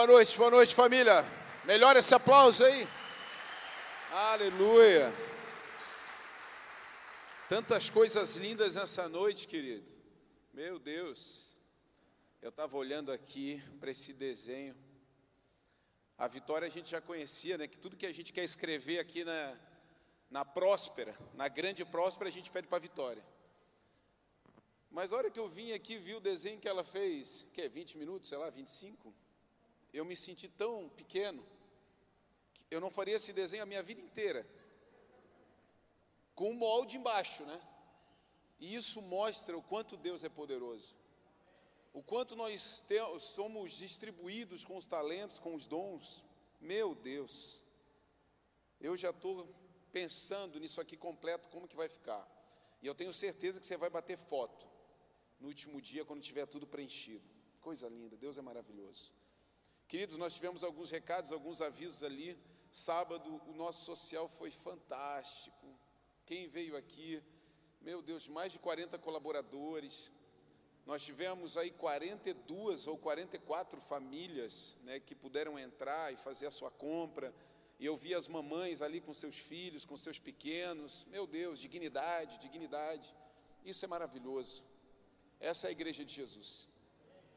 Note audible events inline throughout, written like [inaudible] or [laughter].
boa noite, boa noite, família. Melhor esse aplauso aí. Aleluia. Tantas coisas lindas nessa noite, querido. Meu Deus. Eu estava olhando aqui para esse desenho. A Vitória a gente já conhecia, né? Que tudo que a gente quer escrever aqui na, na Próspera, na Grande Próspera, a gente pede para a Vitória. Mas a hora que eu vim aqui, vi o desenho que ela fez, que é 20 minutos, sei lá, 25, eu me senti tão pequeno, que eu não faria esse desenho a minha vida inteira com um molde embaixo, né? E isso mostra o quanto Deus é poderoso. O quanto nós temos, somos distribuídos com os talentos, com os dons. Meu Deus. Eu já estou pensando nisso aqui completo, como que vai ficar. E eu tenho certeza que você vai bater foto no último dia, quando tiver tudo preenchido. Coisa linda, Deus é maravilhoso. Queridos, nós tivemos alguns recados, alguns avisos ali. Sábado, o nosso social foi fantástico. Quem veio aqui, meu Deus, mais de 40 colaboradores. Nós tivemos aí 42 ou 44 famílias né, que puderam entrar e fazer a sua compra. E eu vi as mamães ali com seus filhos, com seus pequenos. Meu Deus, dignidade, dignidade. Isso é maravilhoso. Essa é a igreja de Jesus.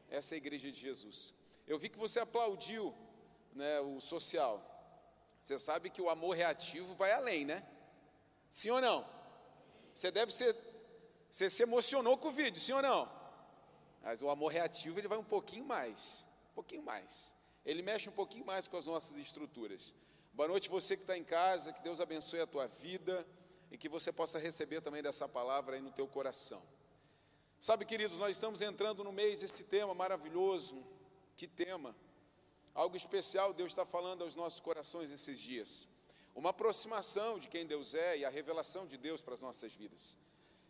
Essa é a igreja de Jesus. Eu vi que você aplaudiu né, o social. Você sabe que o amor reativo vai além, né? Sim ou não? Você deve ser. Você se emocionou com o vídeo, sim ou não? Mas o amor reativo ele vai um pouquinho mais. Um pouquinho mais. Ele mexe um pouquinho mais com as nossas estruturas. Boa noite, você que está em casa, que Deus abençoe a tua vida e que você possa receber também dessa palavra aí no teu coração. Sabe, queridos, nós estamos entrando no mês esse tema maravilhoso. Que tema? Algo especial Deus está falando aos nossos corações esses dias uma aproximação de quem Deus é e a revelação de Deus para as nossas vidas.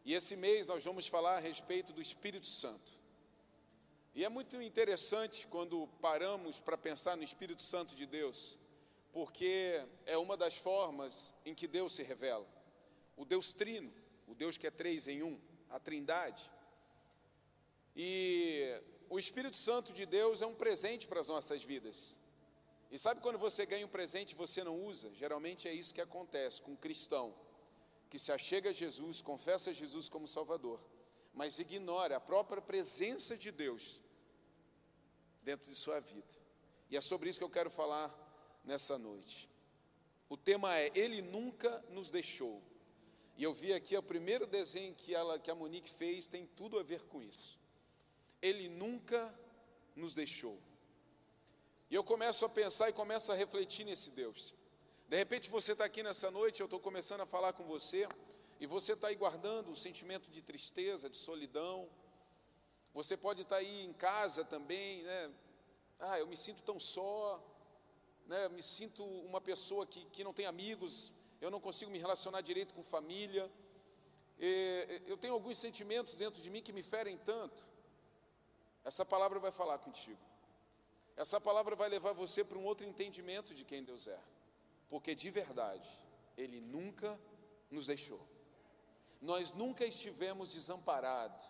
E esse mês nós vamos falar a respeito do Espírito Santo. E é muito interessante quando paramos para pensar no Espírito Santo de Deus, porque é uma das formas em que Deus se revela. O Deus Trino, o Deus que é três em um, a Trindade. E o Espírito Santo de Deus é um presente para as nossas vidas. E sabe quando você ganha um presente e você não usa? Geralmente é isso que acontece com um cristão que se achega a Jesus, confessa Jesus como Salvador, mas ignora a própria presença de Deus dentro de sua vida. E é sobre isso que eu quero falar nessa noite. O tema é Ele nunca nos deixou. E eu vi aqui o primeiro desenho que, ela, que a Monique fez, tem tudo a ver com isso. Ele nunca nos deixou. E eu começo a pensar e começo a refletir nesse Deus. De repente você está aqui nessa noite, eu estou começando a falar com você, e você está aí guardando um sentimento de tristeza, de solidão. Você pode estar tá aí em casa também, né? Ah, eu me sinto tão só, né? Eu me sinto uma pessoa que, que não tem amigos, eu não consigo me relacionar direito com família. E, eu tenho alguns sentimentos dentro de mim que me ferem tanto. Essa palavra vai falar contigo. Essa palavra vai levar você para um outro entendimento de quem Deus é, porque de verdade, Ele nunca nos deixou. Nós nunca estivemos desamparados,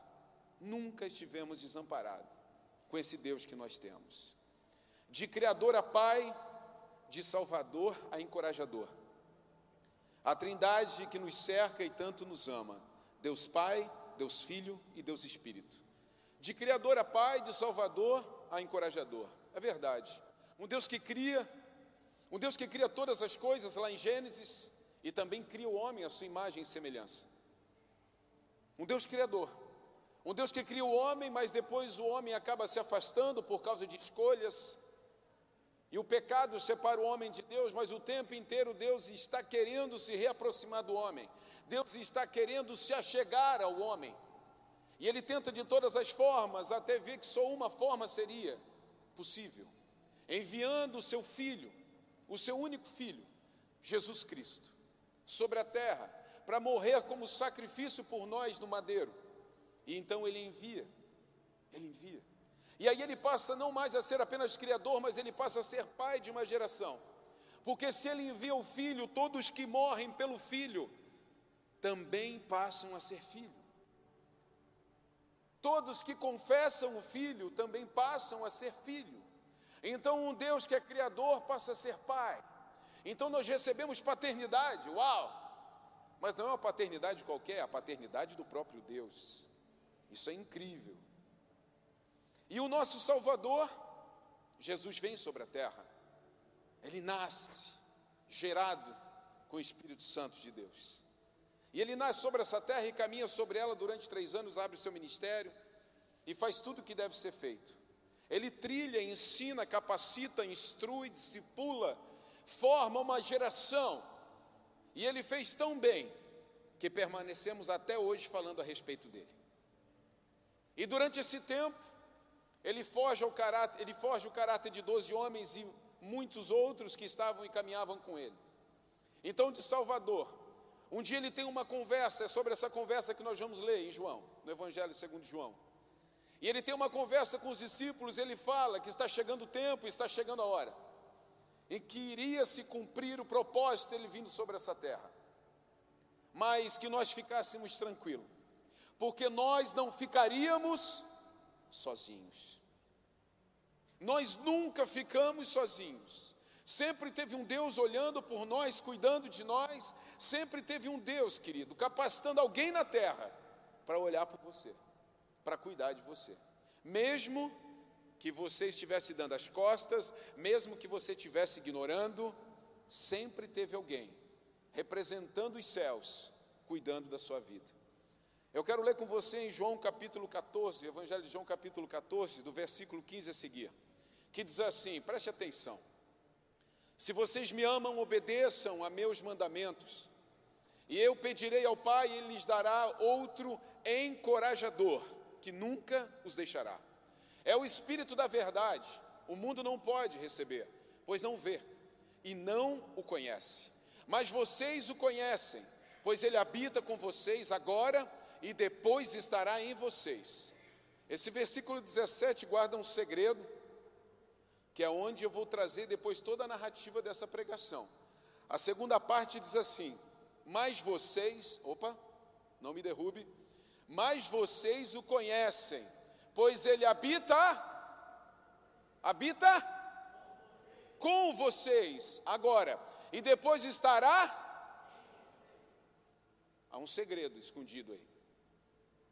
nunca estivemos desamparados com esse Deus que nós temos. De Criador a Pai, de Salvador a Encorajador. A Trindade que nos cerca e tanto nos ama: Deus Pai, Deus Filho e Deus Espírito. De Criador a Pai, de Salvador a Encorajador. É verdade. Um Deus que cria, um Deus que cria todas as coisas lá em Gênesis e também cria o homem à sua imagem e semelhança. Um Deus criador. Um Deus que cria o homem, mas depois o homem acaba se afastando por causa de escolhas. E o pecado separa o homem de Deus, mas o tempo inteiro Deus está querendo se reaproximar do homem. Deus está querendo se achegar ao homem. E ele tenta de todas as formas, até ver que só uma forma seria possível, enviando o seu filho, o seu único filho, Jesus Cristo, sobre a terra, para morrer como sacrifício por nós no madeiro. E então ele envia, ele envia. E aí ele passa não mais a ser apenas criador, mas ele passa a ser pai de uma geração. Porque se ele envia o filho, todos que morrem pelo filho também passam a ser filho. Todos que confessam o Filho também passam a ser filho. Então, um Deus que é criador passa a ser pai. Então, nós recebemos paternidade, uau! Mas não é uma paternidade qualquer, é a paternidade do próprio Deus. Isso é incrível. E o nosso Salvador, Jesus vem sobre a terra. Ele nasce, gerado com o Espírito Santo de Deus. E ele nasce sobre essa terra e caminha sobre ela durante três anos, abre seu ministério e faz tudo o que deve ser feito. Ele trilha, ensina, capacita, instrui, discipula, forma uma geração. E ele fez tão bem que permanecemos até hoje falando a respeito dele. E durante esse tempo, ele foge ao caráter, ele o caráter de doze homens e muitos outros que estavam e caminhavam com ele. Então, de Salvador, um dia ele tem uma conversa, é sobre essa conversa que nós vamos ler em João, no Evangelho segundo João. E ele tem uma conversa com os discípulos, ele fala que está chegando o tempo, está chegando a hora, em que iria se cumprir o propósito dele vindo sobre essa terra. Mas que nós ficássemos tranquilos, porque nós não ficaríamos sozinhos. Nós nunca ficamos sozinhos. Sempre teve um Deus olhando por nós, cuidando de nós. Sempre teve um Deus, querido, capacitando alguém na terra para olhar por você, para cuidar de você. Mesmo que você estivesse dando as costas, mesmo que você estivesse ignorando, sempre teve alguém representando os céus, cuidando da sua vida. Eu quero ler com você em João capítulo 14, Evangelho de João capítulo 14, do versículo 15 a seguir, que diz assim: preste atenção. Se vocês me amam, obedeçam a meus mandamentos. E eu pedirei ao Pai, e Ele lhes dará outro encorajador, que nunca os deixará. É o Espírito da verdade. O mundo não pode receber, pois não vê e não o conhece. Mas vocês o conhecem, pois ele habita com vocês agora e depois estará em vocês. Esse versículo 17 guarda um segredo que é onde eu vou trazer depois toda a narrativa dessa pregação. A segunda parte diz assim: Mas vocês, opa, não me derrube, mas vocês o conhecem, pois ele habita, habita com vocês agora, e depois estará. Há um segredo escondido aí.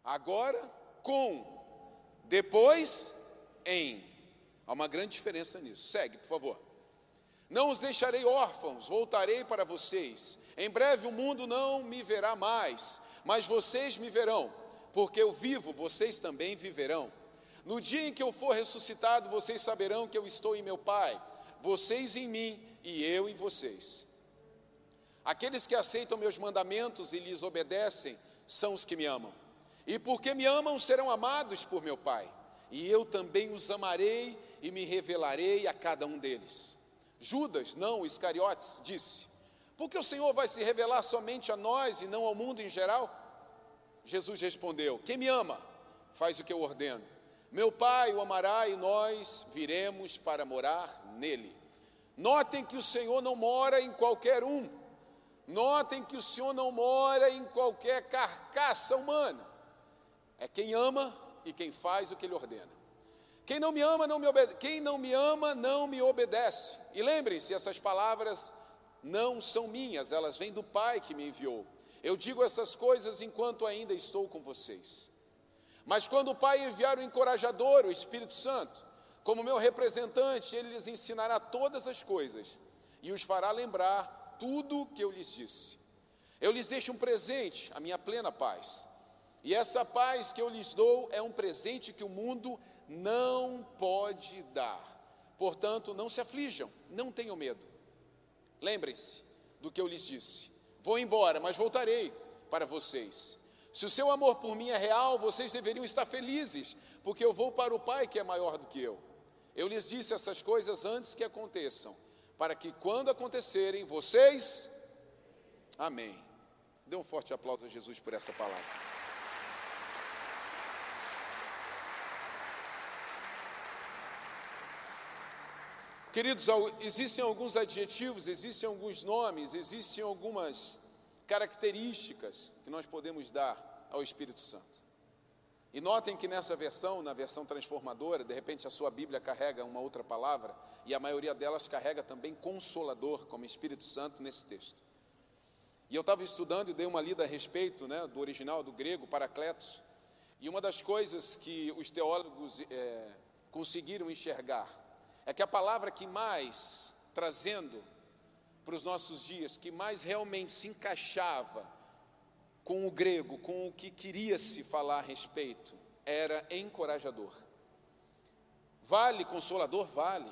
Agora com, depois em. Há uma grande diferença nisso. Segue, por favor. Não os deixarei órfãos, voltarei para vocês. Em breve o mundo não me verá mais, mas vocês me verão, porque eu vivo, vocês também viverão. No dia em que eu for ressuscitado, vocês saberão que eu estou em meu Pai, vocês em mim e eu em vocês. Aqueles que aceitam meus mandamentos e lhes obedecem são os que me amam. E porque me amam, serão amados por meu Pai. E eu também os amarei e me revelarei a cada um deles. Judas, não Iscariotes, disse: Porque o Senhor vai se revelar somente a nós e não ao mundo em geral? Jesus respondeu: Quem me ama, faz o que eu ordeno. Meu Pai o amará e nós viremos para morar nele. Notem que o Senhor não mora em qualquer um. Notem que o Senhor não mora em qualquer carcaça humana. É quem ama e quem faz o que ele ordena. Quem não me ama, não me obedece. Quem não me ama, não me obedece. E lembrem-se, essas palavras não são minhas, elas vêm do Pai que me enviou. Eu digo essas coisas enquanto ainda estou com vocês. Mas quando o Pai enviar o encorajador, o Espírito Santo, como meu representante, ele lhes ensinará todas as coisas e os fará lembrar tudo o que eu lhes disse. Eu lhes deixo um presente, a minha plena paz. E essa paz que eu lhes dou é um presente que o mundo não pode dar. Portanto, não se aflijam, não tenham medo. Lembrem-se do que eu lhes disse. Vou embora, mas voltarei para vocês. Se o seu amor por mim é real, vocês deveriam estar felizes, porque eu vou para o Pai que é maior do que eu. Eu lhes disse essas coisas antes que aconteçam, para que quando acontecerem, vocês. Amém. Dê um forte aplauso a Jesus por essa palavra. Queridos, existem alguns adjetivos, existem alguns nomes, existem algumas características que nós podemos dar ao Espírito Santo. E notem que nessa versão, na versão transformadora, de repente a sua Bíblia carrega uma outra palavra, e a maioria delas carrega também consolador, como Espírito Santo nesse texto. E eu estava estudando e dei uma lida a respeito né, do original, do grego, Paracletos, e uma das coisas que os teólogos é, conseguiram enxergar é que a palavra que mais, trazendo para os nossos dias, que mais realmente se encaixava com o grego, com o que queria se falar a respeito, era encorajador. Vale consolador? Vale.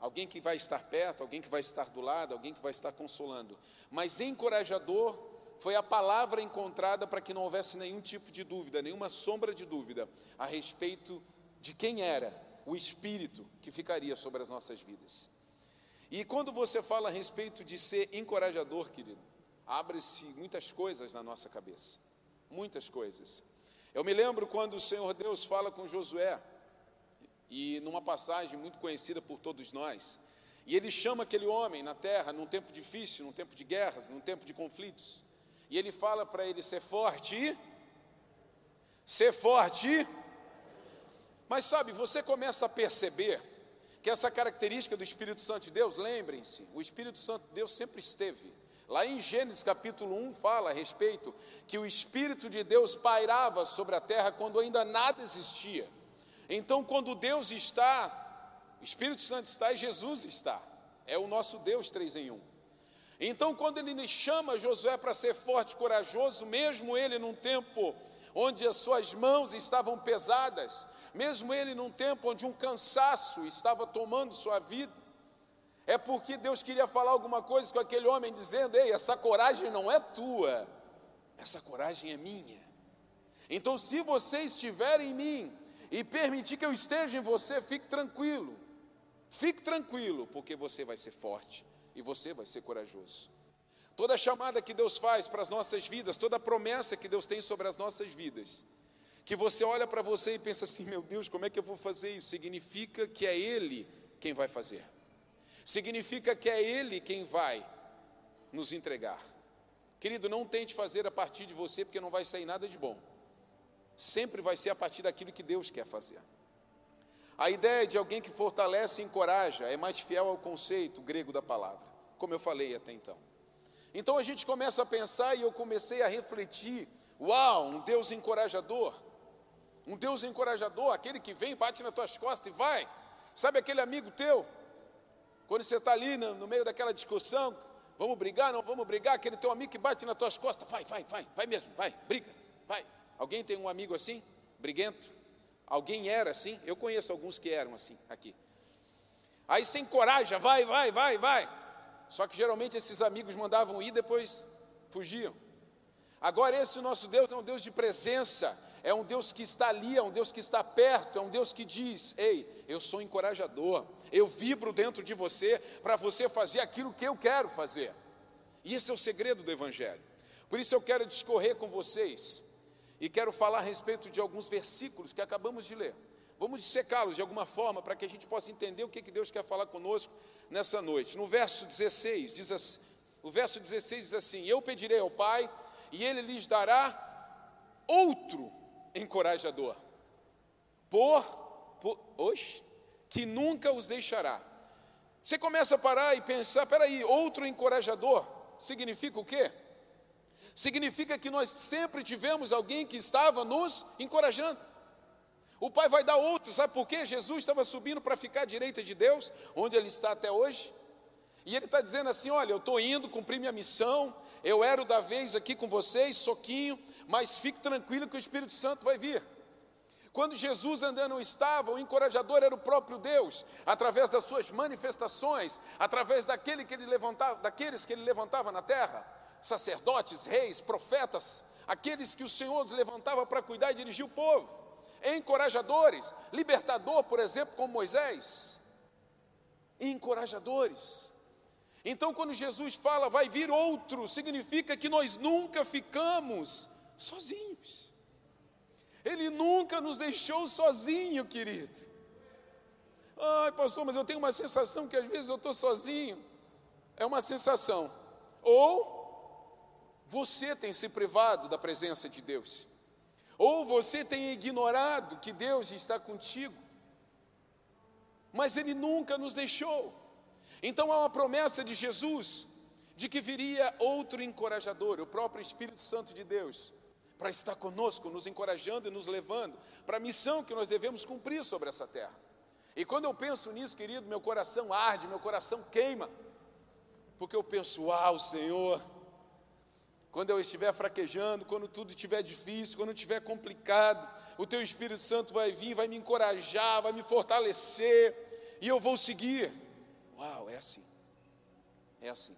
Alguém que vai estar perto, alguém que vai estar do lado, alguém que vai estar consolando. Mas encorajador foi a palavra encontrada para que não houvesse nenhum tipo de dúvida, nenhuma sombra de dúvida a respeito de quem era o Espírito que ficaria sobre as nossas vidas. E quando você fala a respeito de ser encorajador, querido, abre-se muitas coisas na nossa cabeça. Muitas coisas. Eu me lembro quando o Senhor Deus fala com Josué, e numa passagem muito conhecida por todos nós, e ele chama aquele homem na terra num tempo difícil, num tempo de guerras, num tempo de conflitos, e ele fala para ele ser forte, ser forte. Mas sabe, você começa a perceber que essa característica do Espírito Santo de Deus, lembrem-se, o Espírito Santo de Deus sempre esteve. Lá em Gênesis capítulo 1 fala a respeito que o Espírito de Deus pairava sobre a terra quando ainda nada existia. Então, quando Deus está, o Espírito Santo está e Jesus está. É o nosso Deus três em um. Então, quando ele chama Josué para ser forte e corajoso, mesmo ele num tempo onde as suas mãos estavam pesadas, mesmo ele num tempo onde um cansaço estava tomando sua vida, é porque Deus queria falar alguma coisa com aquele homem, dizendo: Ei, essa coragem não é tua, essa coragem é minha. Então, se você estiver em mim e permitir que eu esteja em você, fique tranquilo, fique tranquilo, porque você vai ser forte e você vai ser corajoso. Toda chamada que Deus faz para as nossas vidas, toda promessa que Deus tem sobre as nossas vidas, que você olha para você e pensa assim: meu Deus, como é que eu vou fazer isso? Significa que é Ele quem vai fazer significa que é Ele quem vai nos entregar. Querido, não tente fazer a partir de você, porque não vai sair nada de bom. Sempre vai ser a partir daquilo que Deus quer fazer. A ideia de alguém que fortalece e encoraja é mais fiel ao conceito grego da palavra, como eu falei até então. Então a gente começa a pensar e eu comecei a refletir: uau, um Deus encorajador. Um Deus encorajador, aquele que vem, bate nas tuas costas e vai. Sabe aquele amigo teu quando você está ali no, no, meio daquela discussão, vamos brigar, não vamos brigar, aquele teu amigo que bate nas tuas costas, vai, vai, vai, vai mesmo, vai, briga, vai. Alguém tem um amigo assim, briguento? Alguém era assim? Eu conheço alguns que eram assim aqui. Aí sem coragem, vai, vai, vai, vai. Só que geralmente esses amigos mandavam ir, depois fugiam. Agora esse nosso Deus é um Deus de presença, é um Deus que está ali, é um Deus que está perto, é um Deus que diz: Ei, eu sou encorajador, eu vibro dentro de você para você fazer aquilo que eu quero fazer. E esse é o segredo do Evangelho. Por isso eu quero discorrer com vocês e quero falar a respeito de alguns versículos que acabamos de ler. Vamos dissecá-los de alguma forma para que a gente possa entender o que, que Deus quer falar conosco nessa noite. No verso 16, diz assim, o verso 16 diz assim: Eu pedirei ao Pai, e Ele lhes dará outro encorajador. Por, por que nunca os deixará. Você começa a parar e pensar, peraí, outro encorajador significa o quê? Significa que nós sempre tivemos alguém que estava nos encorajando. O Pai vai dar outro, sabe por quê? Jesus estava subindo para ficar à direita de Deus, onde Ele está até hoje. E Ele está dizendo assim: olha, eu estou indo cumprir minha missão, eu era o da vez aqui com vocês, soquinho, mas fique tranquilo que o Espírito Santo vai vir. Quando Jesus ainda não estava, o encorajador era o próprio Deus, através das suas manifestações, através daquele que ele levantava, daqueles que ele levantava na terra, sacerdotes, reis, profetas, aqueles que o Senhor levantava para cuidar e dirigir o povo, encorajadores, libertador, por exemplo, como Moisés, encorajadores. Então, quando Jesus fala, vai vir outro, significa que nós nunca ficamos sozinhos. Ele nunca nos deixou sozinho, querido. Ai, pastor, mas eu tenho uma sensação que às vezes eu estou sozinho. É uma sensação. Ou você tem se privado da presença de Deus. Ou você tem ignorado que Deus está contigo, mas Ele nunca nos deixou. Então há uma promessa de Jesus de que viria outro encorajador, o próprio Espírito Santo de Deus, para estar conosco, nos encorajando e nos levando para a missão que nós devemos cumprir sobre essa terra. E quando eu penso nisso, querido, meu coração arde, meu coração queima, porque eu penso, uau, Senhor, quando eu estiver fraquejando, quando tudo estiver difícil, quando estiver complicado, o Teu Espírito Santo vai vir, vai me encorajar, vai me fortalecer, e eu vou seguir. Uau, é assim. É assim.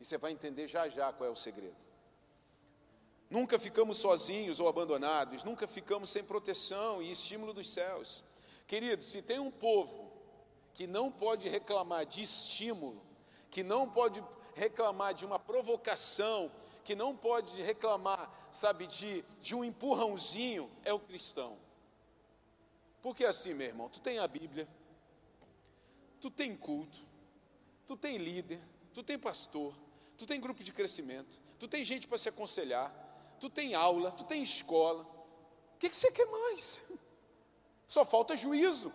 E você vai entender já já qual é o segredo. Nunca ficamos sozinhos ou abandonados, nunca ficamos sem proteção e estímulo dos céus. Querido, se tem um povo que não pode reclamar de estímulo, que não pode reclamar de uma provocação, que não pode reclamar, sabe, de, de um empurrãozinho, é o cristão. Porque assim, meu irmão, tu tem a Bíblia, tu tem culto, tu tem líder, tu tem pastor, tu tem grupo de crescimento, tu tem gente para se aconselhar, tu tem aula, tu tem escola. O que, que você quer mais? [laughs] Só falta juízo,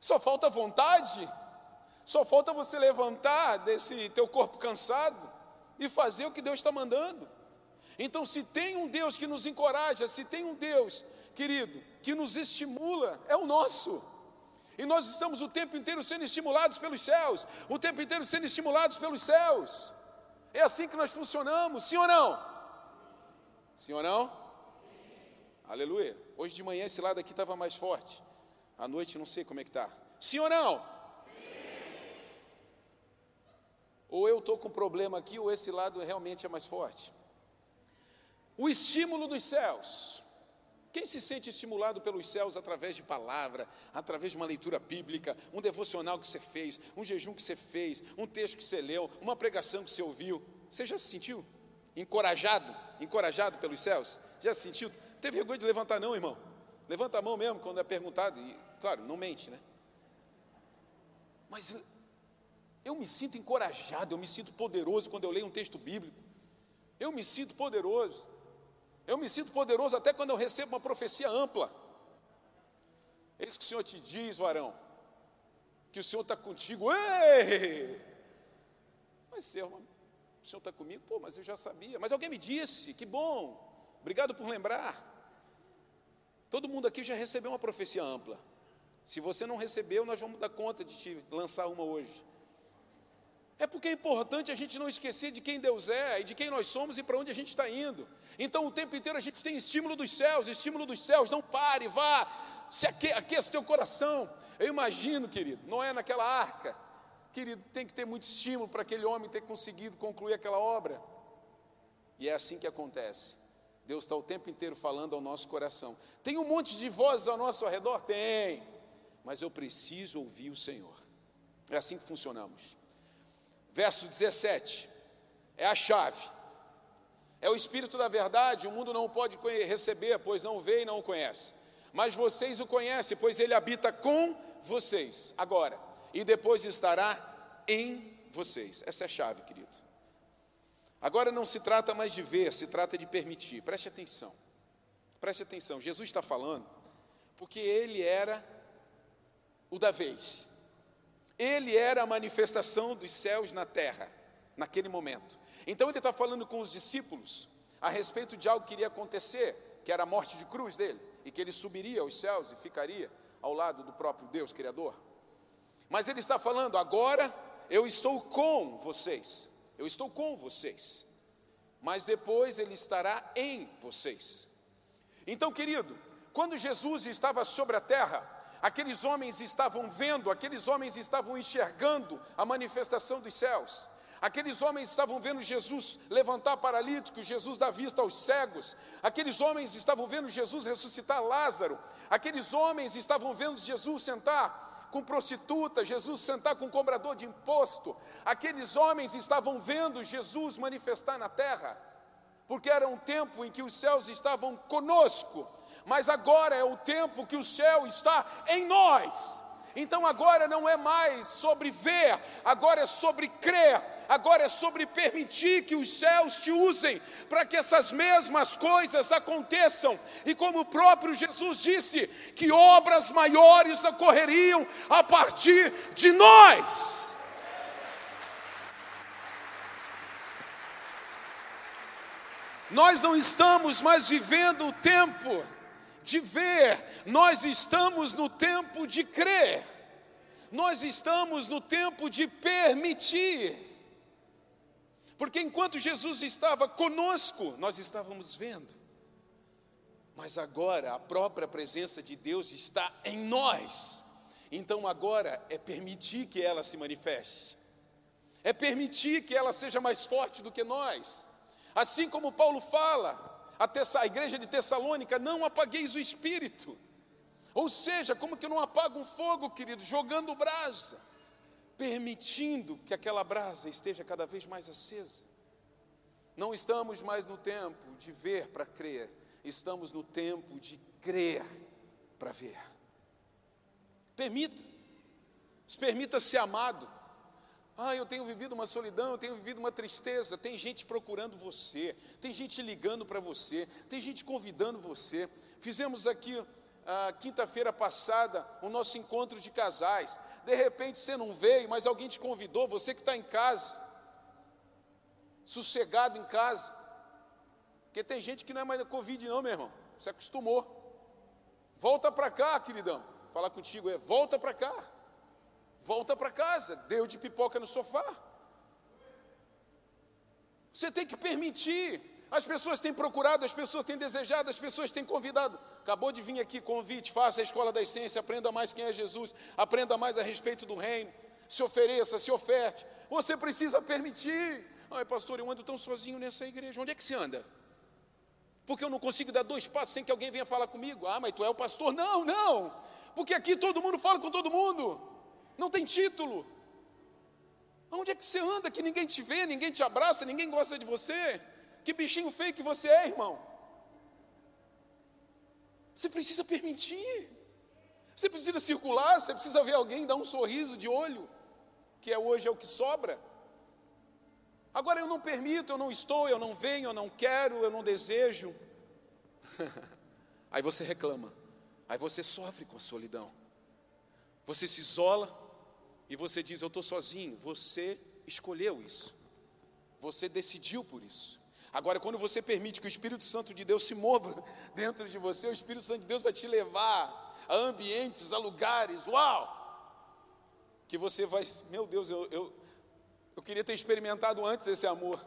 só falta vontade, só falta você levantar desse teu corpo cansado e fazer o que Deus está mandando. Então, se tem um Deus que nos encoraja, se tem um Deus, querido, que nos estimula, é o nosso. E nós estamos o tempo inteiro sendo estimulados pelos céus, o tempo inteiro sendo estimulados pelos céus. É assim que nós funcionamos, sim ou não? Sim ou não? Sim. Aleluia. Hoje de manhã esse lado aqui estava mais forte. À noite não sei como é que está. Sim ou não? Sim. Ou eu estou com problema aqui, ou esse lado realmente é mais forte. O estímulo dos céus. Quem se sente estimulado pelos céus através de palavra, através de uma leitura bíblica, um devocional que você fez, um jejum que você fez, um texto que você leu, uma pregação que você ouviu, você já se sentiu encorajado, encorajado pelos céus? Já se sentiu? Não teve vergonha de levantar não, irmão? Levanta a mão mesmo quando é perguntado e, claro, não mente, né? Mas eu me sinto encorajado, eu me sinto poderoso quando eu leio um texto bíblico. Eu me sinto poderoso. Eu me sinto poderoso até quando eu recebo uma profecia ampla. É isso que o Senhor te diz, varão. Que o Senhor está contigo. Ei! Mas, Senhor, o Senhor está comigo? Pô, mas eu já sabia. Mas alguém me disse, que bom. Obrigado por lembrar. Todo mundo aqui já recebeu uma profecia ampla. Se você não recebeu, nós vamos dar conta de te lançar uma hoje. É porque é importante a gente não esquecer de quem Deus é e de quem nós somos e para onde a gente está indo. Então, o tempo inteiro a gente tem estímulo dos céus, estímulo dos céus. Não pare, vá, se aque, aqueça teu coração. Eu imagino, querido, não é naquela arca. Querido, tem que ter muito estímulo para aquele homem ter conseguido concluir aquela obra. E é assim que acontece. Deus está o tempo inteiro falando ao nosso coração. Tem um monte de vozes ao nosso redor? Tem. Mas eu preciso ouvir o Senhor. É assim que funcionamos. Verso 17, é a chave. É o Espírito da verdade, o mundo não pode receber, pois não vê e não o conhece. Mas vocês o conhecem, pois ele habita com vocês, agora, e depois estará em vocês. Essa é a chave, querido. Agora não se trata mais de ver, se trata de permitir. Preste atenção. Preste atenção. Jesus está falando porque ele era o da vez. Ele era a manifestação dos céus na terra, naquele momento. Então ele está falando com os discípulos a respeito de algo que iria acontecer, que era a morte de cruz dele, e que ele subiria aos céus e ficaria ao lado do próprio Deus Criador. Mas ele está falando, agora eu estou com vocês, eu estou com vocês, mas depois ele estará em vocês. Então, querido, quando Jesus estava sobre a terra, aqueles homens estavam vendo, aqueles homens estavam enxergando a manifestação dos céus. Aqueles homens estavam vendo Jesus levantar paralíticos, Jesus dar vista aos cegos. Aqueles homens estavam vendo Jesus ressuscitar Lázaro. Aqueles homens estavam vendo Jesus sentar com prostituta, Jesus sentar com cobrador de imposto. Aqueles homens estavam vendo Jesus manifestar na terra, porque era um tempo em que os céus estavam conosco, mas agora é o tempo que o céu está em nós. Então agora não é mais sobre ver, agora é sobre crer, agora é sobre permitir que os céus te usem para que essas mesmas coisas aconteçam. E como o próprio Jesus disse, que obras maiores ocorreriam a partir de nós. Nós não estamos mais vivendo o tempo de ver, nós estamos no tempo de crer, nós estamos no tempo de permitir. Porque enquanto Jesus estava conosco, nós estávamos vendo, mas agora a própria presença de Deus está em nós, então agora é permitir que ela se manifeste, é permitir que ela seja mais forte do que nós. Assim como Paulo fala, a, a igreja de Tessalônica, não apagueis o espírito. Ou seja, como que eu não apago um fogo, querido, jogando brasa, permitindo que aquela brasa esteja cada vez mais acesa. Não estamos mais no tempo de ver para crer, estamos no tempo de crer para ver. Permita, permita ser amado. Ah, eu tenho vivido uma solidão, eu tenho vivido uma tristeza. Tem gente procurando você, tem gente ligando para você, tem gente convidando você. Fizemos aqui, ah, quinta-feira passada, o nosso encontro de casais. De repente você não veio, mas alguém te convidou, você que está em casa, sossegado em casa. Porque tem gente que não é mais Covid, não, meu irmão. Você acostumou. Volta para cá, queridão. Falar contigo é: volta para cá. Volta para casa, deu de pipoca no sofá. Você tem que permitir. As pessoas têm procurado, as pessoas têm desejado, as pessoas têm convidado. Acabou de vir aqui convite, faça a escola da essência, aprenda mais quem é Jesus, aprenda mais a respeito do reino, se ofereça, se oferte. Você precisa permitir. Ai, pastor, eu ando tão sozinho nessa igreja. Onde é que você anda? Porque eu não consigo dar dois passos sem que alguém venha falar comigo. Ah, mas tu é o pastor? Não, não. Porque aqui todo mundo fala com todo mundo não tem título. Onde é que você anda que ninguém te vê, ninguém te abraça, ninguém gosta de você? Que bichinho feio que você é, irmão. Você precisa permitir. Você precisa circular, você precisa ver alguém dar um sorriso de olho, que é hoje é o que sobra. Agora eu não permito, eu não estou, eu não venho, eu não quero, eu não desejo. [laughs] Aí você reclama. Aí você sofre com a solidão. Você se isola, e você diz: Eu estou sozinho, você escolheu isso, você decidiu por isso. Agora, quando você permite que o Espírito Santo de Deus se mova [laughs] dentro de você, o Espírito Santo de Deus vai te levar a ambientes, a lugares, uau! Que você vai, meu Deus, eu, eu, eu queria ter experimentado antes esse amor,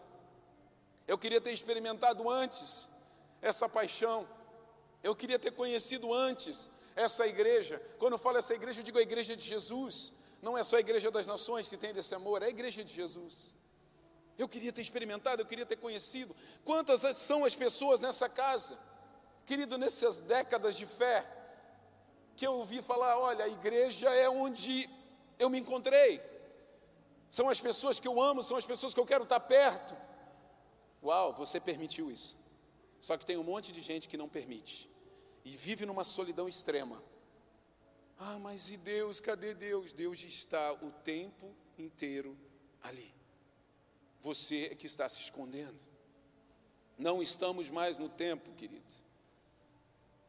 eu queria ter experimentado antes essa paixão, eu queria ter conhecido antes essa igreja. Quando eu falo essa igreja, eu digo a igreja de Jesus, não é só a igreja das nações que tem desse amor, é a igreja de Jesus. Eu queria ter experimentado, eu queria ter conhecido. Quantas são as pessoas nessa casa, querido, nessas décadas de fé, que eu ouvi falar: olha, a igreja é onde eu me encontrei, são as pessoas que eu amo, são as pessoas que eu quero estar perto. Uau, você permitiu isso. Só que tem um monte de gente que não permite e vive numa solidão extrema. Ah, mas e Deus? Cadê Deus? Deus está o tempo inteiro ali. Você é que está se escondendo. Não estamos mais no tempo, querido,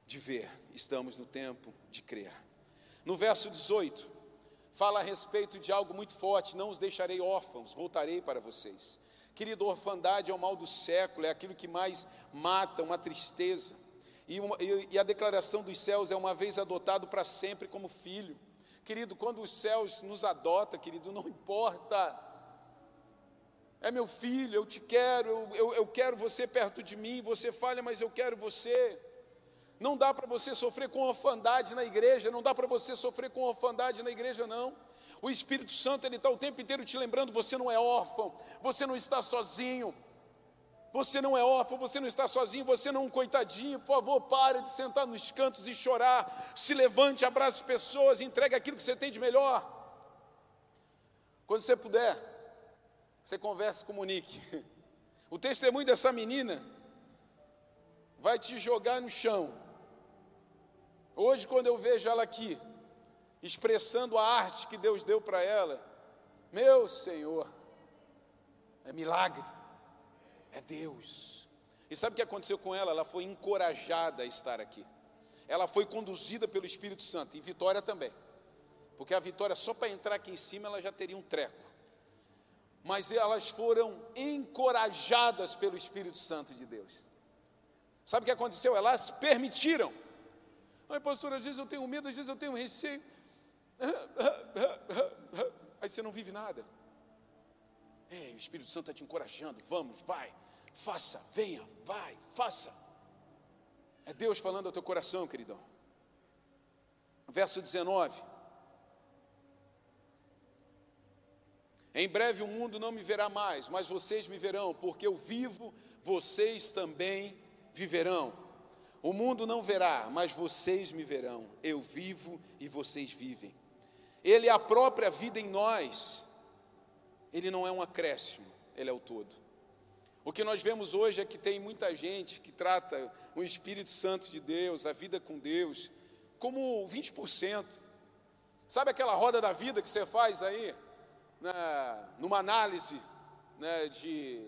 de ver, estamos no tempo de crer. No verso 18, fala a respeito de algo muito forte: não os deixarei órfãos, voltarei para vocês. Querido, orfandade é o mal do século, é aquilo que mais mata, uma tristeza. E, uma, e, a declaração dos céus é uma vez adotado para sempre como filho. Querido, quando os céus nos adota, querido, não importa. É meu filho, eu te quero, eu, eu, eu quero você perto de mim. Você falha, mas eu quero você. Não dá para você sofrer com orfandade na igreja, não dá para você sofrer com orfandade na igreja, não. O Espírito Santo, ele está o tempo inteiro te lembrando: você não é órfão, você não está sozinho, você não é órfão, você não está sozinho, você não é um coitadinho. Por favor, pare de sentar nos cantos e chorar. Se levante, abrace as pessoas, entregue aquilo que você tem de melhor. Quando você puder, você converse, comunique. O testemunho dessa menina vai te jogar no chão. Hoje, quando eu vejo ela aqui, expressando a arte que Deus deu para ela, meu Senhor, é milagre, é Deus. E sabe o que aconteceu com ela? Ela foi encorajada a estar aqui. Ela foi conduzida pelo Espírito Santo, e Vitória também. Porque a Vitória, só para entrar aqui em cima, ela já teria um treco. Mas elas foram encorajadas pelo Espírito Santo de Deus. Sabe o que aconteceu? Elas permitiram. Ai, pastor, às vezes eu tenho medo, às vezes eu tenho receio. [laughs] Aí você não vive nada. Ei, o Espírito Santo está te encorajando. Vamos, vai, faça, venha, vai, faça. É Deus falando ao teu coração, queridão. Verso 19. Em breve o mundo não me verá mais, mas vocês me verão, porque eu vivo, vocês também viverão. O mundo não verá, mas vocês me verão. Eu vivo e vocês vivem. Ele é a própria vida em nós. Ele não é um acréscimo, ele é o todo. O que nós vemos hoje é que tem muita gente que trata o Espírito Santo de Deus, a vida com Deus, como 20%. Sabe aquela roda da vida que você faz aí, né, numa análise né, de,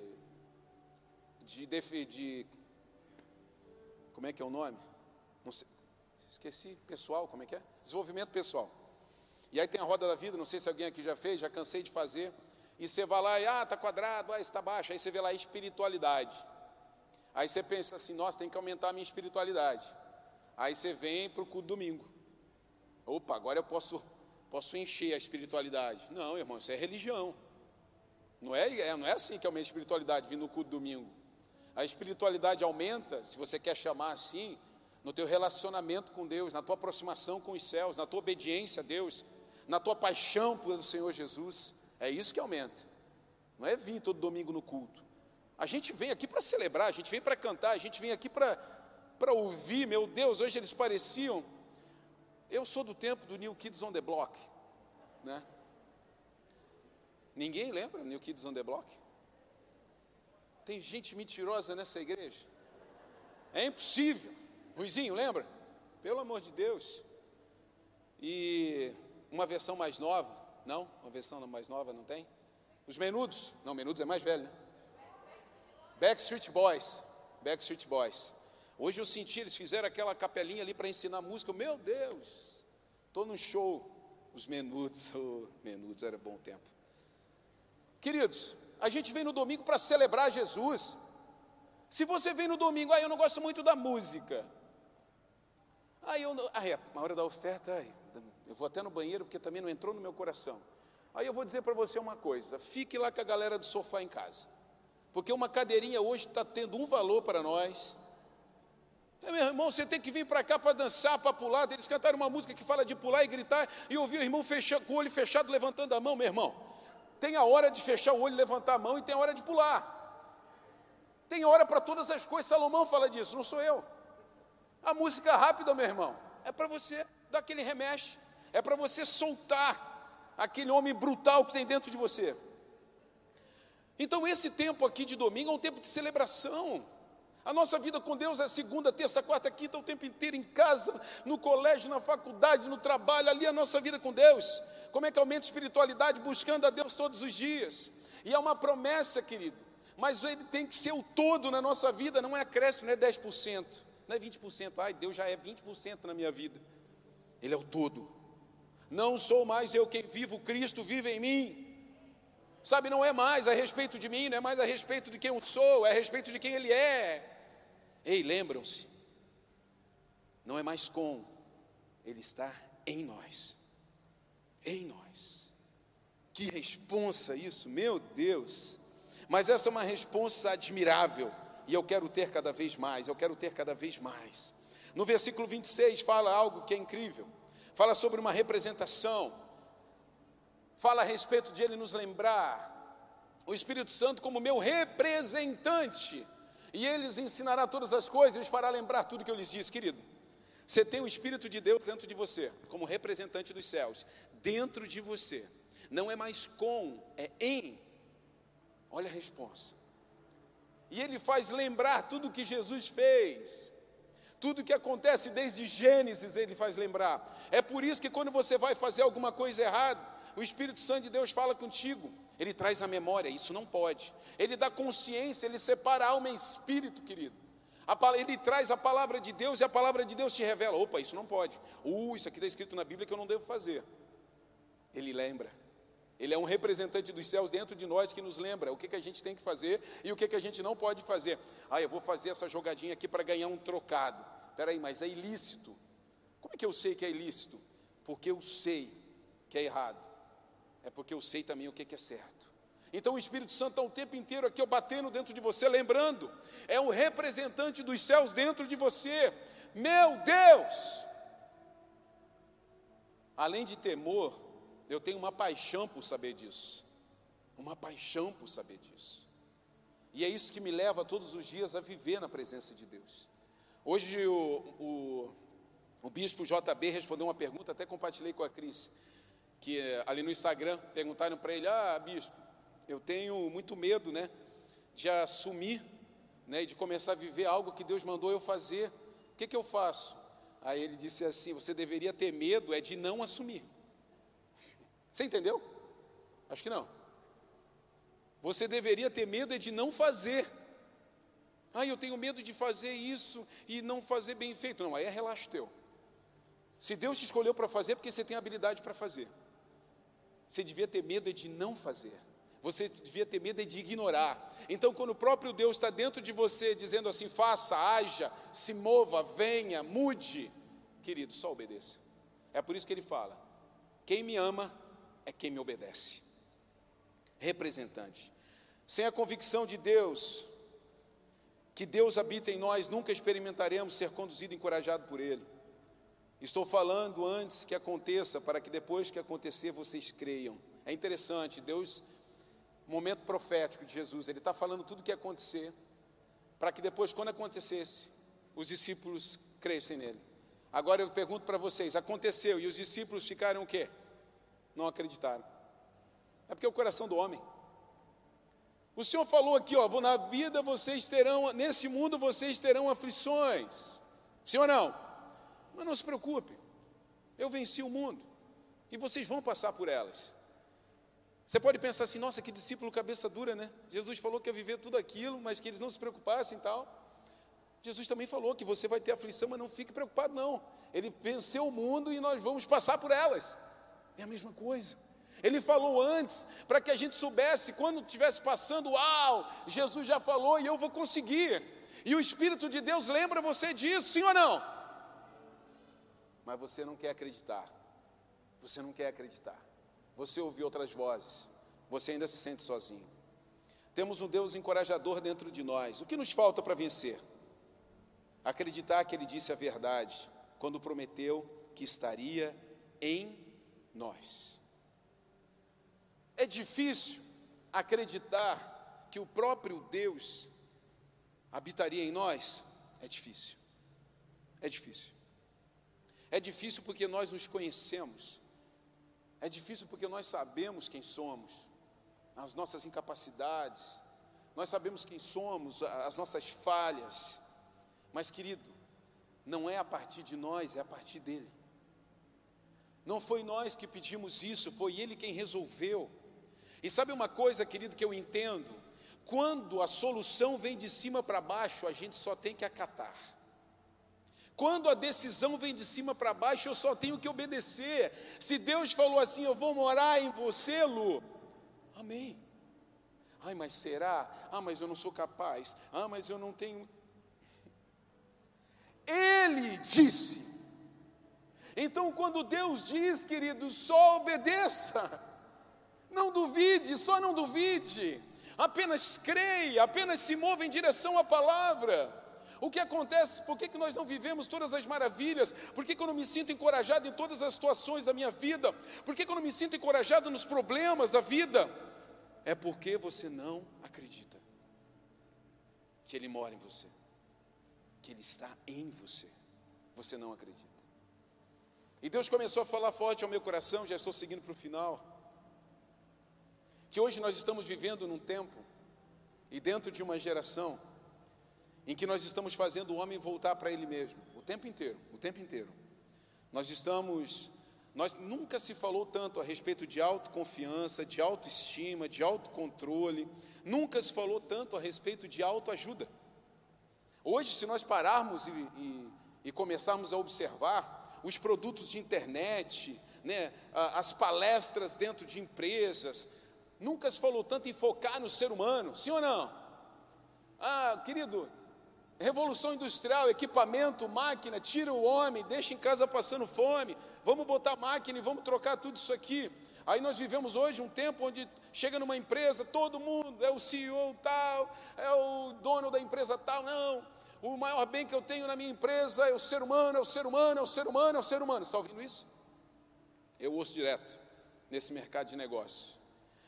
de, de, de. Como é que é o nome? Sei, esqueci, pessoal, como é que é? Desenvolvimento pessoal. E aí tem a roda da vida, não sei se alguém aqui já fez, já cansei de fazer. E você vai lá e, ah, está quadrado, ah, está baixo. Aí você vê lá espiritualidade. Aí você pensa assim, nossa, tem que aumentar a minha espiritualidade. Aí você vem para o culto domingo. Opa, agora eu posso, posso encher a espiritualidade. Não, irmão, isso é religião. Não é, é, não é assim que aumenta a espiritualidade vindo no culto domingo. A espiritualidade aumenta, se você quer chamar assim, no teu relacionamento com Deus, na tua aproximação com os céus, na tua obediência a Deus, na tua paixão pelo Senhor Jesus. É isso que aumenta. Não é vir todo domingo no culto. A gente vem aqui para celebrar, a gente vem para cantar, a gente vem aqui para ouvir. Meu Deus, hoje eles pareciam. Eu sou do tempo do New Kids on the Block. Né? Ninguém lembra New Kids on the Block? Tem gente mentirosa nessa igreja. É impossível. Ruizinho, lembra? Pelo amor de Deus. E uma versão mais nova, não? Uma versão mais nova não tem? Os Menudos? Não, Menudos é mais velho, né? Backstreet Boys. Backstreet Boys. Hoje eu senti, eles fizeram aquela capelinha ali para ensinar música. Meu Deus, estou no show. Os Menudos, [laughs] oh, Menudos era bom tempo. Queridos, a gente vem no domingo para celebrar Jesus. Se você vem no domingo, aí ah, eu não gosto muito da música. Aí eu, ah, é, na hora da oferta, ai, eu vou até no banheiro porque também não entrou no meu coração. Aí eu vou dizer para você uma coisa: fique lá com a galera do sofá em casa, porque uma cadeirinha hoje está tendo um valor para nós. É, meu irmão, você tem que vir para cá para dançar, para pular. Eles cantaram uma música que fala de pular e gritar, e ouvir o irmão com o olho fechado levantando a mão, meu irmão. Tem a hora de fechar o olho, levantar a mão, e tem a hora de pular. Tem hora para todas as coisas. Salomão fala disso, não sou eu. A música rápida, meu irmão, é para você dar aquele remexe é para você soltar aquele homem brutal que tem dentro de você. Então, esse tempo aqui de domingo é um tempo de celebração. A nossa vida com Deus é segunda, terça, quarta, quinta, o tempo inteiro em casa, no colégio, na faculdade, no trabalho, ali é a nossa vida com Deus. Como é que aumenta a espiritualidade? Buscando a Deus todos os dias. E é uma promessa, querido. Mas ele tem que ser o todo na nossa vida, não é acréscimo, não é 10%, não é 20%. Ai, Deus já é 20% na minha vida. Ele é o todo. Não sou mais eu quem vivo, Cristo vive em mim. Sabe, não é mais a respeito de mim, não é mais a respeito de quem eu sou, é a respeito de quem Ele é. Ei, lembram-se, não é mais com, Ele está em nós. Em nós. Que responsa isso, meu Deus. Mas essa é uma responsa admirável, e eu quero ter cada vez mais, eu quero ter cada vez mais. No versículo 26 fala algo que é incrível fala sobre uma representação, fala a respeito de ele nos lembrar o Espírito Santo como meu representante, e ele lhes ensinará todas as coisas e os fará lembrar tudo que eu lhes disse, querido. Você tem o Espírito de Deus dentro de você, como representante dos céus, dentro de você. Não é mais com, é em. Olha a resposta. E ele faz lembrar tudo o que Jesus fez. Tudo que acontece desde Gênesis ele faz lembrar. É por isso que quando você vai fazer alguma coisa errada, o Espírito Santo de Deus fala contigo. Ele traz a memória, isso não pode. Ele dá consciência, ele separa alma e espírito, querido. Ele traz a palavra de Deus e a palavra de Deus te revela: opa, isso não pode. Uh, isso aqui está escrito na Bíblia que eu não devo fazer. Ele lembra. Ele é um representante dos céus dentro de nós que nos lembra o que, que a gente tem que fazer e o que, que a gente não pode fazer. Ah, eu vou fazer essa jogadinha aqui para ganhar um trocado. Espera aí, mas é ilícito. Como é que eu sei que é ilícito? Porque eu sei que é errado. É porque eu sei também o que, que é certo. Então o Espírito Santo está o tempo inteiro aqui, ó, batendo dentro de você, lembrando. É um representante dos céus dentro de você. Meu Deus! Além de temor, eu tenho uma paixão por saber disso. Uma paixão por saber disso. E é isso que me leva todos os dias a viver na presença de Deus. Hoje o, o, o bispo JB respondeu uma pergunta, até compartilhei com a Cris, que eh, ali no Instagram perguntaram para ele: Ah, bispo, eu tenho muito medo, né, de assumir, né, e de começar a viver algo que Deus mandou eu fazer. O que, que eu faço? Aí ele disse assim: Você deveria ter medo é de não assumir. Você entendeu? Acho que não. Você deveria ter medo é de não fazer. Ah, eu tenho medo de fazer isso e não fazer bem feito. Não, aí é relaxo teu. Se Deus te escolheu para fazer, é porque você tem habilidade para fazer. Você devia ter medo é de não fazer. Você devia ter medo de ignorar. Então, quando o próprio Deus está dentro de você, dizendo assim: faça, haja, se mova, venha, mude, querido, só obedeça. É por isso que ele fala: quem me ama, é quem me obedece. Representante. Sem a convicção de Deus, que Deus habita em nós, nunca experimentaremos ser conduzido e encorajado por Ele. Estou falando antes que aconteça, para que depois que acontecer vocês creiam. É interessante, Deus, momento profético de Jesus, Ele está falando tudo o que acontecer, para que depois, quando acontecesse, os discípulos crescem nele. Agora eu pergunto para vocês: aconteceu e os discípulos ficaram o quê? Não acreditaram. É porque é o coração do homem. O Senhor falou aqui, ó, na vida vocês terão, nesse mundo vocês terão aflições. Sim ou não? Mas não se preocupe. Eu venci o mundo e vocês vão passar por elas. Você pode pensar assim, nossa, que discípulo cabeça dura, né? Jesus falou que ia viver tudo aquilo, mas que eles não se preocupassem e tal. Jesus também falou que você vai ter aflição, mas não fique preocupado, não. Ele venceu o mundo e nós vamos passar por elas. É a mesma coisa. Ele falou antes, para que a gente soubesse, quando estivesse passando, uau, Jesus já falou e eu vou conseguir. E o Espírito de Deus lembra você disso, sim ou não? Mas você não quer acreditar. Você não quer acreditar. Você ouviu outras vozes. Você ainda se sente sozinho. Temos um Deus encorajador dentro de nós. O que nos falta para vencer? Acreditar que Ele disse a verdade quando prometeu que estaria em nós. É difícil acreditar que o próprio Deus habitaria em nós? É difícil. É difícil. É difícil porque nós nos conhecemos. É difícil porque nós sabemos quem somos, as nossas incapacidades, nós sabemos quem somos, as nossas falhas. Mas, querido, não é a partir de nós, é a partir dele. Não foi nós que pedimos isso, foi Ele quem resolveu. E sabe uma coisa, querido, que eu entendo? Quando a solução vem de cima para baixo, a gente só tem que acatar. Quando a decisão vem de cima para baixo, eu só tenho que obedecer. Se Deus falou assim, eu vou morar em você, Lu, amém. Ai, mas será? Ah, mas eu não sou capaz. Ah, mas eu não tenho. Ele disse. Então, quando Deus diz, querido, só obedeça, não duvide, só não duvide, apenas creia, apenas se mova em direção à palavra. O que acontece? Por que, que nós não vivemos todas as maravilhas? Por que, que eu não me sinto encorajado em todas as situações da minha vida? Por que, que eu não me sinto encorajado nos problemas da vida? É porque você não acredita que Ele mora em você, que Ele está em você. Você não acredita. E Deus começou a falar forte ao meu coração, já estou seguindo para o final. Que hoje nós estamos vivendo num tempo e dentro de uma geração em que nós estamos fazendo o homem voltar para ele mesmo, o tempo inteiro, o tempo inteiro. Nós estamos Nós nunca se falou tanto a respeito de autoconfiança, de autoestima, de autocontrole, nunca se falou tanto a respeito de autoajuda. Hoje, se nós pararmos e, e, e começarmos a observar os produtos de internet, né, as palestras dentro de empresas, nunca se falou tanto em focar no ser humano, sim ou não? Ah, querido, Revolução industrial, equipamento, máquina, tira o homem, deixa em casa passando fome, vamos botar máquina e vamos trocar tudo isso aqui. Aí nós vivemos hoje um tempo onde chega numa empresa, todo mundo é o CEO tal, é o dono da empresa tal, não. O maior bem que eu tenho na minha empresa é o ser humano, é o ser humano, é o ser humano, é o ser humano. Está ouvindo isso? Eu ouço direto nesse mercado de negócio.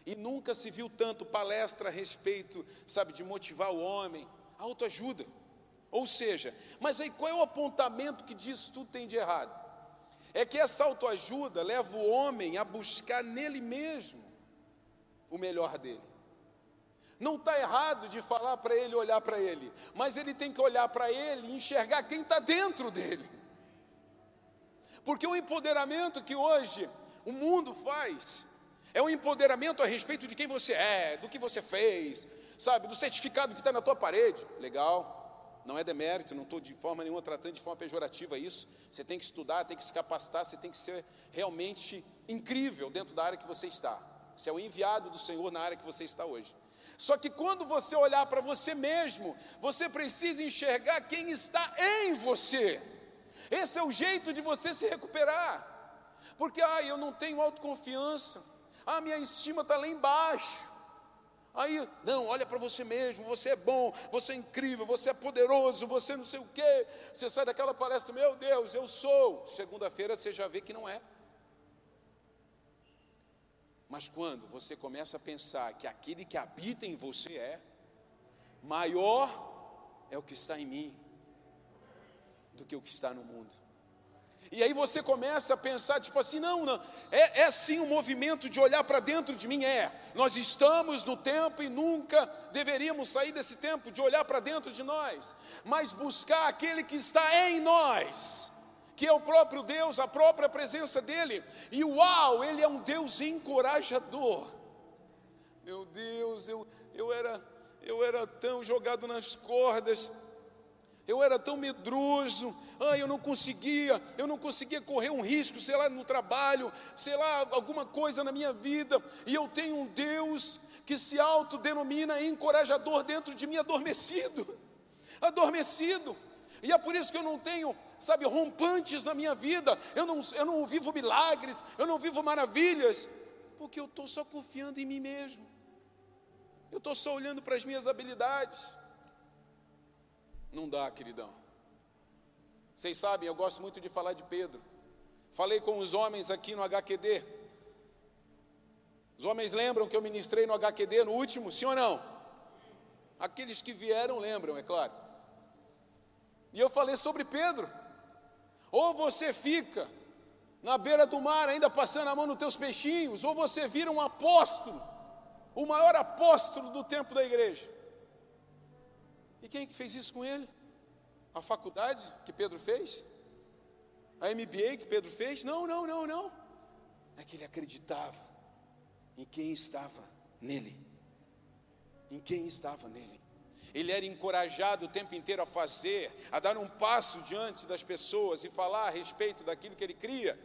E nunca se viu tanto palestra a respeito, sabe, de motivar o homem, autoajuda. Ou seja, mas aí qual é o apontamento que disso tudo tem de errado? É que essa autoajuda leva o homem a buscar nele mesmo o melhor dele. Não está errado de falar para ele olhar para ele, mas ele tem que olhar para ele e enxergar quem está dentro dele. Porque o empoderamento que hoje o mundo faz é um empoderamento a respeito de quem você é, do que você fez, sabe, do certificado que está na tua parede. Legal, não é demérito, não estou de forma nenhuma tratando de forma pejorativa isso. Você tem que estudar, tem que se capacitar, você tem que ser realmente incrível dentro da área que você está. Você é o enviado do Senhor na área que você está hoje. Só que quando você olhar para você mesmo, você precisa enxergar quem está em você. Esse é o jeito de você se recuperar. Porque, ah, eu não tenho autoconfiança, ah, minha estima está lá embaixo. Aí, não, olha para você mesmo, você é bom, você é incrível, você é poderoso, você não sei o quê. Você sai daquela palestra, meu Deus, eu sou. Segunda-feira você já vê que não é. Mas quando você começa a pensar que aquele que habita em você é, maior é o que está em mim do que o que está no mundo. E aí você começa a pensar, tipo assim, não, não, é, é sim um movimento de olhar para dentro de mim, é. Nós estamos no tempo e nunca deveríamos sair desse tempo de olhar para dentro de nós, mas buscar aquele que está em nós, que é o próprio Deus, a própria presença dEle. E uau, Ele é um Deus encorajador. Meu Deus, eu, eu, era, eu era tão jogado nas cordas. Eu era tão medroso, ah, eu não conseguia, eu não conseguia correr um risco, sei lá, no trabalho, sei lá, alguma coisa na minha vida, e eu tenho um Deus que se autodenomina encorajador dentro de mim, adormecido, adormecido, e é por isso que eu não tenho, sabe, rompantes na minha vida, eu não, eu não vivo milagres, eu não vivo maravilhas, porque eu estou só confiando em mim mesmo, eu estou só olhando para as minhas habilidades, não dá, queridão. Vocês sabem, eu gosto muito de falar de Pedro. Falei com os homens aqui no HQD. Os homens lembram que eu ministrei no HQD no último, sim ou não? Aqueles que vieram lembram, é claro. E eu falei sobre Pedro. Ou você fica na beira do mar, ainda passando a mão nos teus peixinhos, ou você vira um apóstolo, o maior apóstolo do tempo da igreja. E quem que fez isso com ele? A faculdade que Pedro fez? A MBA que Pedro fez? Não, não, não, não. É que ele acreditava em quem estava nele. Em quem estava nele. Ele era encorajado o tempo inteiro a fazer, a dar um passo diante das pessoas e falar a respeito daquilo que ele cria.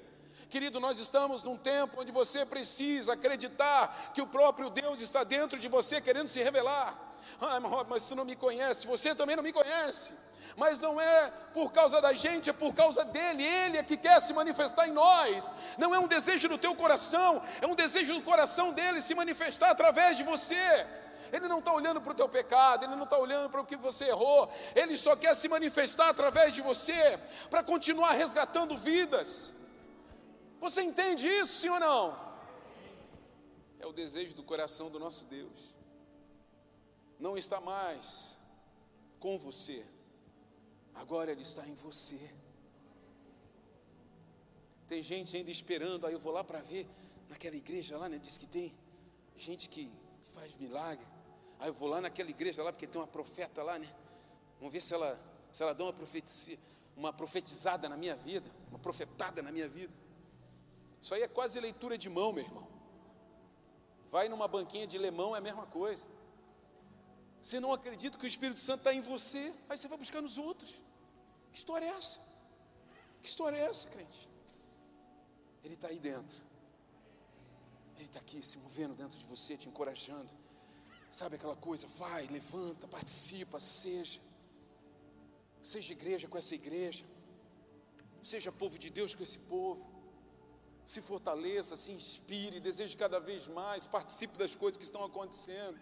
Querido, nós estamos num tempo onde você precisa acreditar que o próprio Deus está dentro de você querendo se revelar. Ah, mas tu não me conhece, você também não me conhece. Mas não é por causa da gente, é por causa dele. Ele é que quer se manifestar em nós. Não é um desejo do teu coração, é um desejo do coração dele se manifestar através de você. Ele não está olhando para o teu pecado, ele não está olhando para o que você errou, ele só quer se manifestar através de você, para continuar resgatando vidas. Você entende isso, sim ou não? É o desejo do coração do nosso Deus não está mais com você, agora Ele está em você. Tem gente ainda esperando, aí eu vou lá para ver, naquela igreja lá, né? Diz que tem gente que, faz milagre. Aí eu vou lá naquela igreja lá, porque tem uma profeta lá, né? Vamos ver se ela, se ela dá uma, uma profetizada na minha vida, uma profetada na minha vida. Isso aí é quase leitura de mão, meu irmão. Vai numa banquinha de lemão, é a mesma coisa. Você não acredita que o Espírito Santo está em você, aí você vai buscar nos outros. Que história é essa? Que história é essa, crente? Ele está aí dentro. Ele está aqui se movendo dentro de você, te encorajando. Sabe aquela coisa? Vai, levanta, participa, seja. Seja igreja com essa igreja. Seja povo de Deus com esse povo. Se fortaleça, se inspire, deseje cada vez mais, participe das coisas que estão acontecendo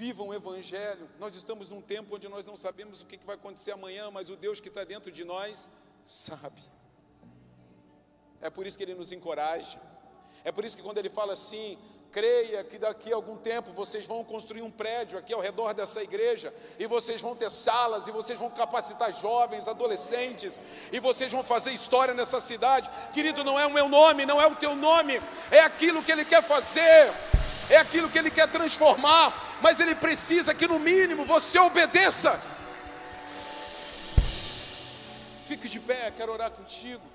vivam o Evangelho. Nós estamos num tempo onde nós não sabemos o que vai acontecer amanhã, mas o Deus que está dentro de nós sabe. É por isso que Ele nos encoraja. É por isso que quando Ele fala assim, creia que daqui a algum tempo vocês vão construir um prédio aqui ao redor dessa igreja, e vocês vão ter salas, e vocês vão capacitar jovens, adolescentes, e vocês vão fazer história nessa cidade. Querido, não é o meu nome, não é o teu nome, é aquilo que Ele quer fazer é aquilo que Ele quer transformar, mas Ele precisa que, no mínimo, você obedeça. Fique de pé, quero orar contigo.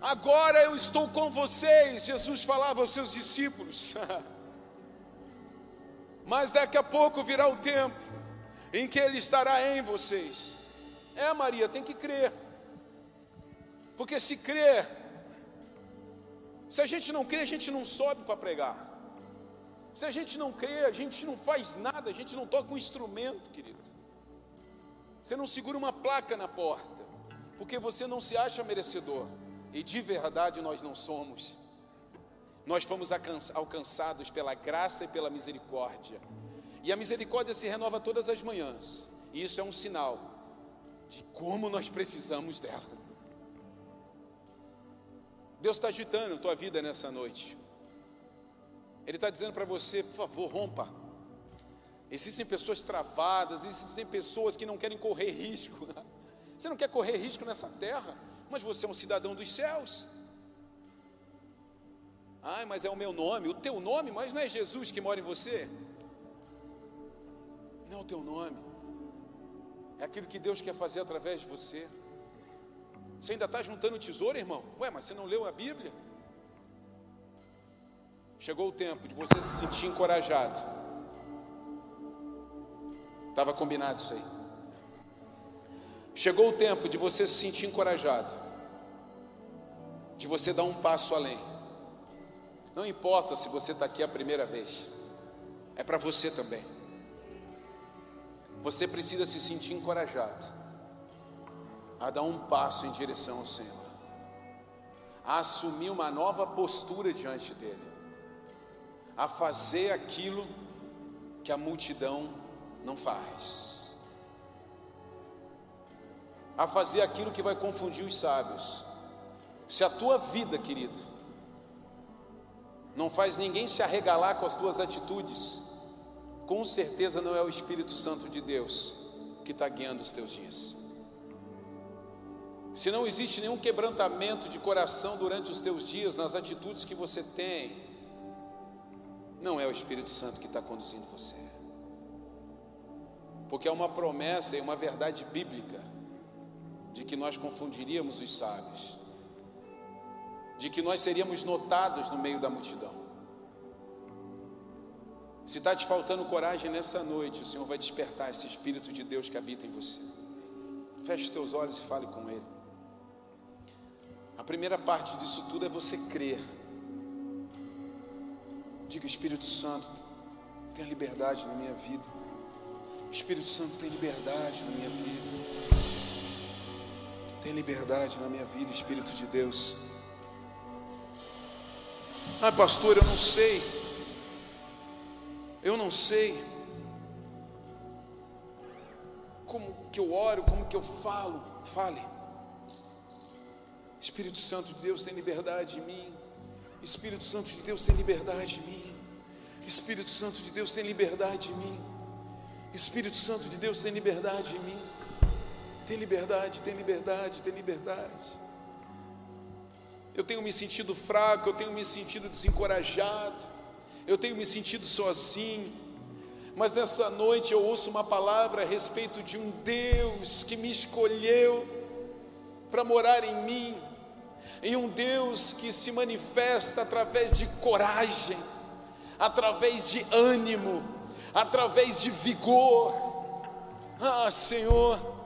Agora eu estou com vocês, Jesus falava aos seus discípulos. [laughs] Mas daqui a pouco virá o tempo em que Ele estará em vocês. É, Maria, tem que crer. Porque se crer, se a gente não crê, a gente não sobe para pregar. Se a gente não crê, a gente não faz nada, a gente não toca um instrumento, queridos. Você não segura uma placa na porta, porque você não se acha merecedor. E de verdade nós não somos. Nós fomos alcançados pela graça e pela misericórdia. E a misericórdia se renova todas as manhãs. E isso é um sinal de como nós precisamos dela. Deus está agitando a tua vida nessa noite. Ele está dizendo para você, por favor, rompa. Existem pessoas travadas, existem pessoas que não querem correr risco. [laughs] Você não quer correr risco nessa terra, mas você é um cidadão dos céus. Ai, mas é o meu nome, o teu nome, mas não é Jesus que mora em você? Não é o teu nome, é aquilo que Deus quer fazer através de você. Você ainda está juntando tesouro, irmão? Ué, mas você não leu a Bíblia? Chegou o tempo de você se sentir encorajado. Estava combinado isso aí. Chegou o tempo de você se sentir encorajado. De você dar um passo além. Não importa se você está aqui a primeira vez. É para você também. Você precisa se sentir encorajado a dar um passo em direção ao Senhor, a assumir uma nova postura diante dEle, a fazer aquilo que a multidão não faz, a fazer aquilo que vai confundir os sábios. Se a tua vida, querido, não faz ninguém se arregalar com as tuas atitudes, com certeza não é o Espírito Santo de Deus que está guiando os teus dias se não existe nenhum quebrantamento de coração durante os teus dias, nas atitudes que você tem, não é o Espírito Santo que está conduzindo você. Porque é uma promessa e uma verdade bíblica que nós confundiríamos os sábios, de que nós seríamos notados no meio da multidão. Se está te faltando coragem nessa noite, o Senhor vai despertar esse Espírito de Deus que habita em você. Feche os teus olhos e fale com Ele. A primeira parte disso tudo é você crer. Diga, Espírito Santo, tenha liberdade na minha vida. Espírito Santo, tem liberdade na minha vida. Tem liberdade na minha vida, Espírito de Deus. Ah, pastor, eu não sei. Eu não sei. Como que eu oro, como que eu falo? Fale. Espírito Santo de Deus tem liberdade em mim. Espírito Santo de Deus tem liberdade em mim. Espírito Santo de Deus tem liberdade em mim. Espírito Santo de Deus tem liberdade em mim. Tem liberdade, tem liberdade, tem liberdade. Eu tenho me sentido fraco, eu tenho me sentido desencorajado, eu tenho me sentido sozinho. Mas nessa noite eu ouço uma palavra a respeito de um Deus que me escolheu para morar em mim, em um Deus que se manifesta através de coragem, através de ânimo, através de vigor. Ah, Senhor,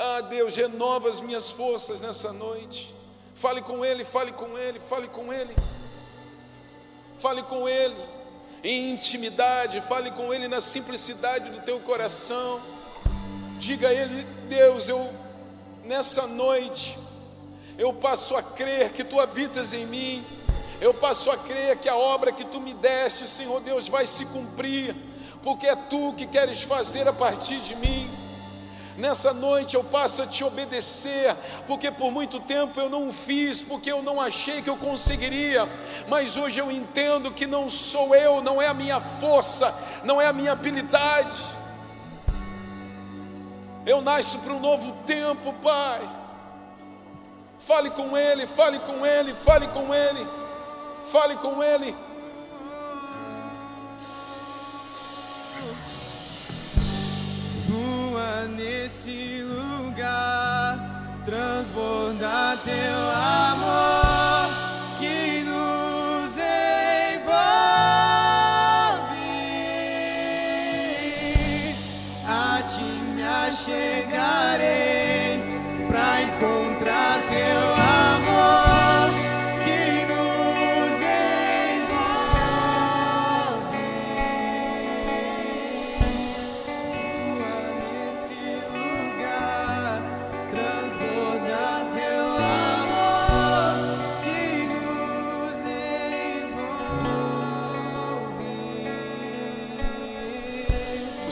ah, Deus, renova as minhas forças nessa noite. Fale com Ele, fale com Ele, fale com Ele. Fale com Ele em intimidade, fale com Ele na simplicidade do teu coração. Diga a Ele, Deus, eu nessa noite eu passo a crer que Tu habitas em mim, eu passo a crer que a obra que Tu me deste, Senhor Deus, vai se cumprir, porque é Tu que queres fazer a partir de mim. Nessa noite eu passo a te obedecer, porque por muito tempo eu não fiz, porque eu não achei que eu conseguiria, mas hoje eu entendo que não sou eu, não é a minha força, não é a minha habilidade. Eu nasço para um novo tempo, Pai. Fale com Ele, fale com Ele, fale com Ele, fale com Ele. Nesse lugar, transbordar teu amor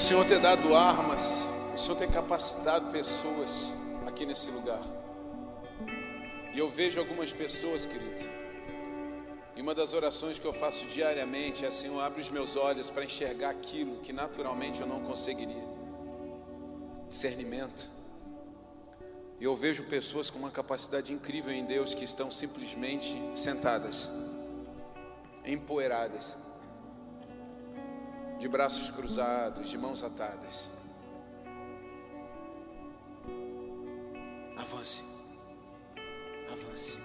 Senhor tem dado armas, o Senhor tem capacitado pessoas aqui nesse lugar. E eu vejo algumas pessoas, querido. E uma das orações que eu faço diariamente é: Senhor, abre os meus olhos para enxergar aquilo que naturalmente eu não conseguiria. Discernimento. E eu vejo pessoas com uma capacidade incrível em Deus que estão simplesmente sentadas, empoeiradas, de braços cruzados, de mãos atadas. Avance, avance.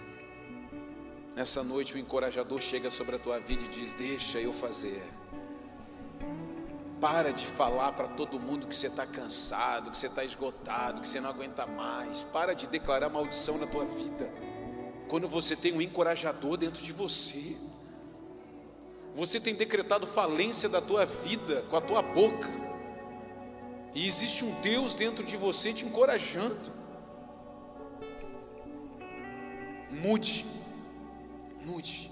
Nessa noite o encorajador chega sobre a tua vida e diz: Deixa eu fazer. Para de falar para todo mundo que você está cansado, que você está esgotado, que você não aguenta mais. Para de declarar maldição na tua vida. Quando você tem um encorajador dentro de você, você tem decretado falência da tua vida com a tua boca. E existe um Deus dentro de você te encorajando. Mude, mude,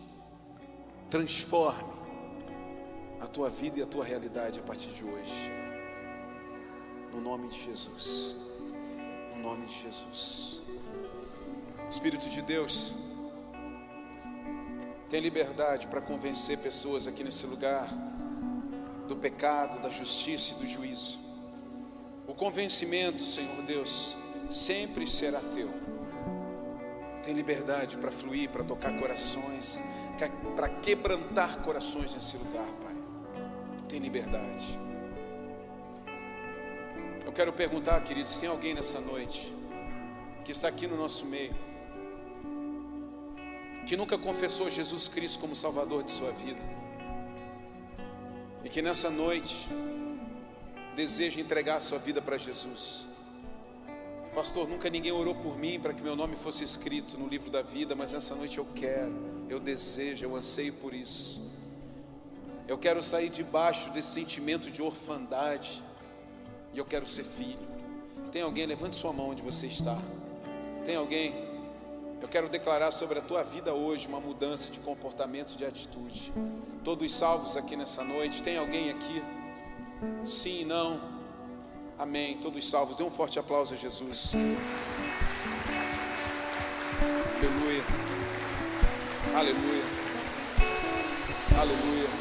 transforme a tua vida e a tua realidade a partir de hoje. No nome de Jesus. No nome de Jesus. Espírito de Deus, tem liberdade para convencer pessoas aqui nesse lugar do pecado, da justiça e do juízo. O convencimento, Senhor Deus, sempre será teu. Tem liberdade para fluir, para tocar corações, para quebrantar corações nesse lugar, Pai. Tem liberdade. Eu quero perguntar, queridos, tem alguém nessa noite que está aqui no nosso meio, que nunca confessou Jesus Cristo como Salvador de sua vida, e que nessa noite deseja entregar sua vida para Jesus. Pastor, nunca ninguém orou por mim para que meu nome fosse escrito no livro da vida, mas nessa noite eu quero, eu desejo, eu anseio por isso. Eu quero sair debaixo desse sentimento de orfandade e eu quero ser filho. Tem alguém? Levante sua mão onde você está. Tem alguém? Eu quero declarar sobre a tua vida hoje uma mudança de comportamento, de atitude. Todos salvos aqui nessa noite. Tem alguém aqui? Sim, não. Amém. Todos salvos. Dê um forte aplauso a Jesus. Aleluia. Aleluia. Aleluia.